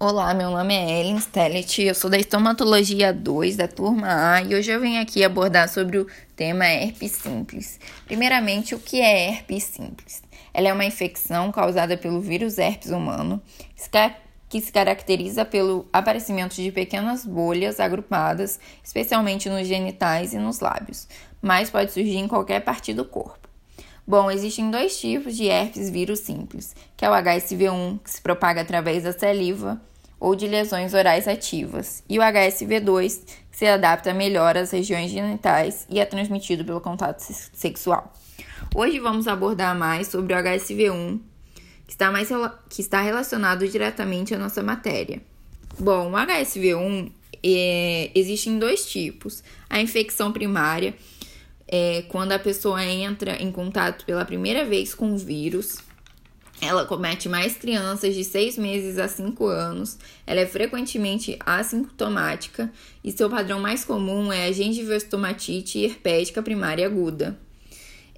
Olá, meu nome é Ellen Stellet, eu sou da Estomatologia 2 da turma A e hoje eu venho aqui abordar sobre o tema herpes simples. Primeiramente, o que é herpes simples? Ela é uma infecção causada pelo vírus herpes humano que se caracteriza pelo aparecimento de pequenas bolhas agrupadas, especialmente nos genitais e nos lábios, mas pode surgir em qualquer parte do corpo. Bom, existem dois tipos de herpes vírus simples, que é o HSV1, que se propaga através da saliva, ou de lesões orais ativas, e o HSV2, que se adapta melhor às regiões genitais e é transmitido pelo contato sexual. Hoje vamos abordar mais sobre o HSV1, que está, mais, que está relacionado diretamente à nossa matéria. Bom, o HSV1 é, existe em dois tipos: a infecção primária, é, quando a pessoa entra em contato pela primeira vez com o vírus, ela comete mais crianças de 6 meses a 5 anos. Ela é frequentemente assintomática e seu padrão mais comum é a gengiviostomatite herpética primária aguda.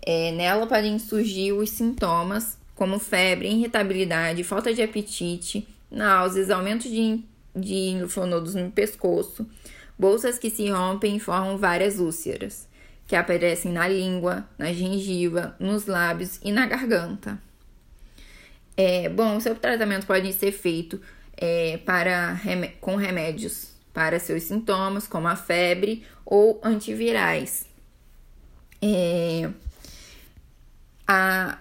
É, nela podem surgir os sintomas como febre, irritabilidade, falta de apetite, náuseas, aumento de, de no pescoço, bolsas que se rompem e formam várias úlceras, que aparecem na língua, na gengiva, nos lábios e na garganta. É, bom, o seu tratamento pode ser feito é, para, com remédios para seus sintomas, como a febre ou antivirais. É, a,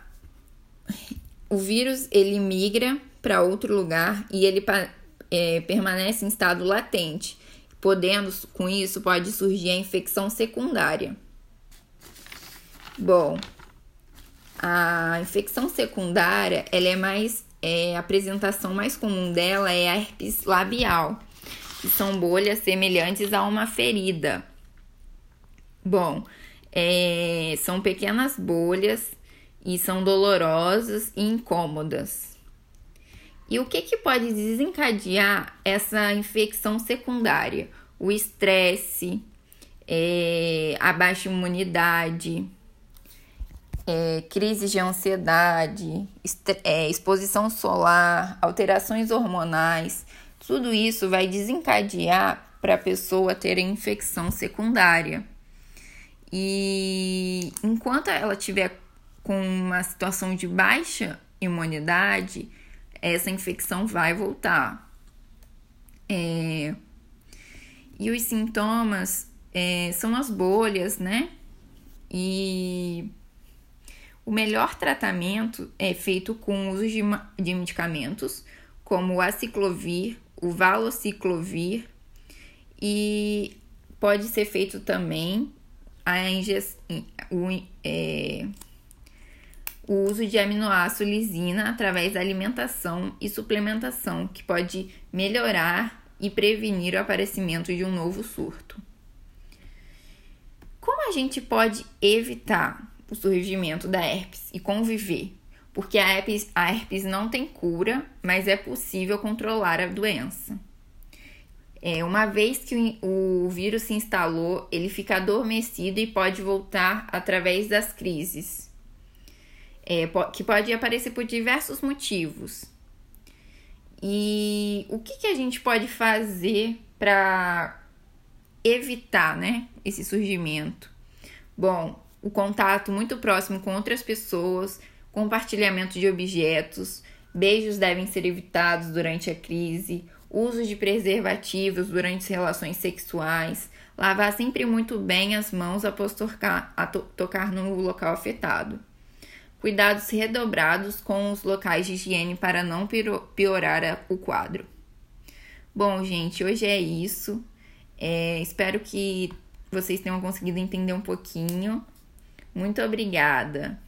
o vírus ele migra para outro lugar e ele é, permanece em estado latente, podendo com isso pode surgir a infecção secundária. Bom, a infecção secundária, ela é mais é, a apresentação mais comum dela é a herpes labial, que são bolhas semelhantes a uma ferida. Bom, é, são pequenas bolhas e são dolorosas e incômodas. E o que, que pode desencadear essa infecção secundária? O estresse, é, a baixa imunidade, é, crises de ansiedade, é, exposição solar, alterações hormonais, tudo isso vai desencadear para a pessoa ter infecção secundária. E enquanto ela tiver com uma situação de baixa imunidade, essa infecção vai voltar. É... E os sintomas é, são as bolhas, né? E o melhor tratamento é feito com o uso de, de medicamentos como o aciclovir, o valociclovir e pode ser feito também a o, é, o uso de aminoácido lisina através da alimentação e suplementação, que pode melhorar e prevenir o aparecimento de um novo surto. Como a gente pode evitar o surgimento da herpes e conviver, porque a herpes, a herpes não tem cura, mas é possível controlar a doença. É, uma vez que o, o vírus se instalou, ele fica adormecido e pode voltar através das crises, é, que pode aparecer por diversos motivos. E o que, que a gente pode fazer para evitar né, esse surgimento? Bom, o contato muito próximo com outras pessoas, compartilhamento de objetos, beijos devem ser evitados durante a crise, uso de preservativos durante as relações sexuais, lavar sempre muito bem as mãos após tocar, to tocar no local afetado. Cuidados redobrados com os locais de higiene para não piorar o quadro. Bom, gente, hoje é isso. É, espero que vocês tenham conseguido entender um pouquinho. Muito obrigada.